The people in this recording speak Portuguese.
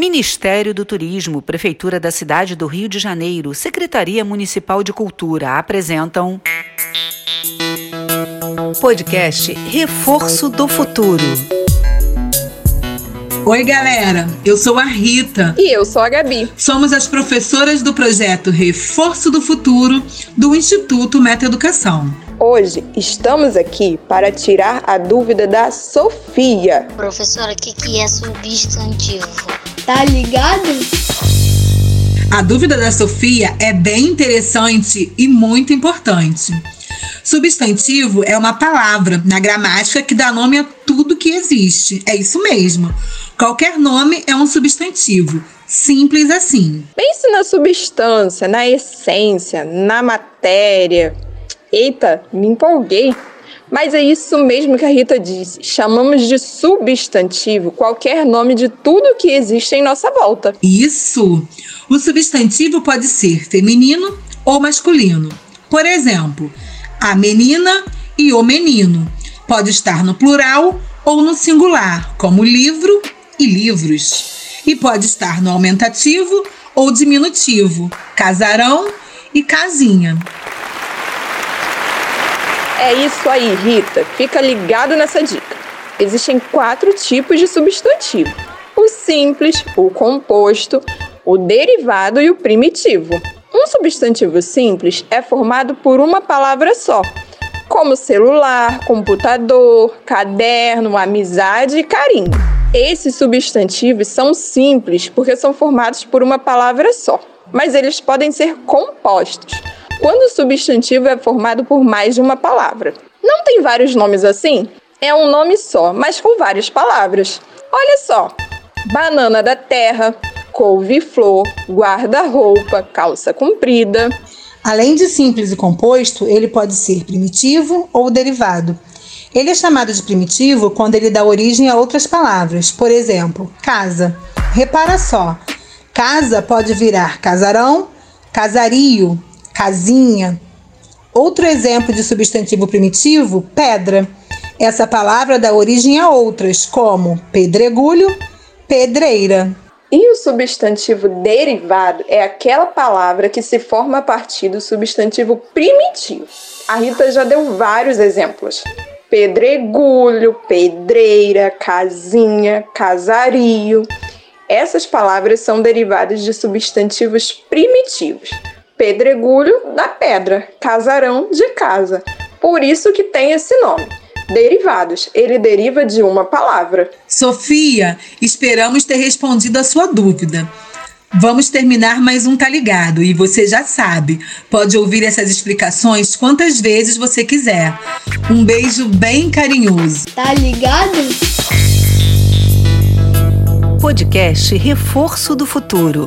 Ministério do Turismo, Prefeitura da Cidade do Rio de Janeiro, Secretaria Municipal de Cultura apresentam. Podcast Reforço do Futuro. Oi, galera. Eu sou a Rita. E eu sou a Gabi. Somos as professoras do projeto Reforço do Futuro do Instituto Meta Educação. Hoje estamos aqui para tirar a dúvida da Sofia. Professora, o que, que é substantivo? Tá ligado? A dúvida da Sofia é bem interessante e muito importante. Substantivo é uma palavra na gramática que dá nome a tudo que existe. É isso mesmo. Qualquer nome é um substantivo. Simples assim. Pense na substância, na essência, na matéria. Eita, me empolguei. Mas é isso mesmo que a Rita disse. Chamamos de substantivo qualquer nome de tudo que existe em nossa volta. Isso! O substantivo pode ser feminino ou masculino. Por exemplo, a menina e o menino. Pode estar no plural ou no singular, como livro e livros. E pode estar no aumentativo ou diminutivo, casarão e casinha. É isso aí, Rita. Fica ligado nessa dica. Existem quatro tipos de substantivo: o simples, o composto, o derivado e o primitivo. Um substantivo simples é formado por uma palavra só, como celular, computador, caderno, amizade e carinho. Esses substantivos são simples porque são formados por uma palavra só, mas eles podem ser compostos quando o substantivo é formado por mais de uma palavra. Não tem vários nomes assim? É um nome só, mas com várias palavras. Olha só: banana da terra, couve-flor, guarda-roupa, calça comprida. Além de simples e composto, ele pode ser primitivo ou derivado. Ele é chamado de primitivo quando ele dá origem a outras palavras, por exemplo, casa. Repara só: casa pode virar casarão, casario, casinha. Outro exemplo de substantivo primitivo, pedra. Essa palavra dá origem a outras, como pedregulho, pedreira. E o substantivo derivado é aquela palavra que se forma a partir do substantivo primitivo. A Rita já deu vários exemplos: pedregulho, pedreira, casinha, casario. Essas palavras são derivadas de substantivos primitivos pedregulho da pedra, casarão de casa. Por isso que tem esse nome. Derivados, ele deriva de uma palavra. Sofia, esperamos ter respondido a sua dúvida. Vamos terminar mais um Tá Ligado e você já sabe, pode ouvir essas explicações quantas vezes você quiser. Um beijo bem carinhoso. Tá ligado? Podcast Reforço do Futuro.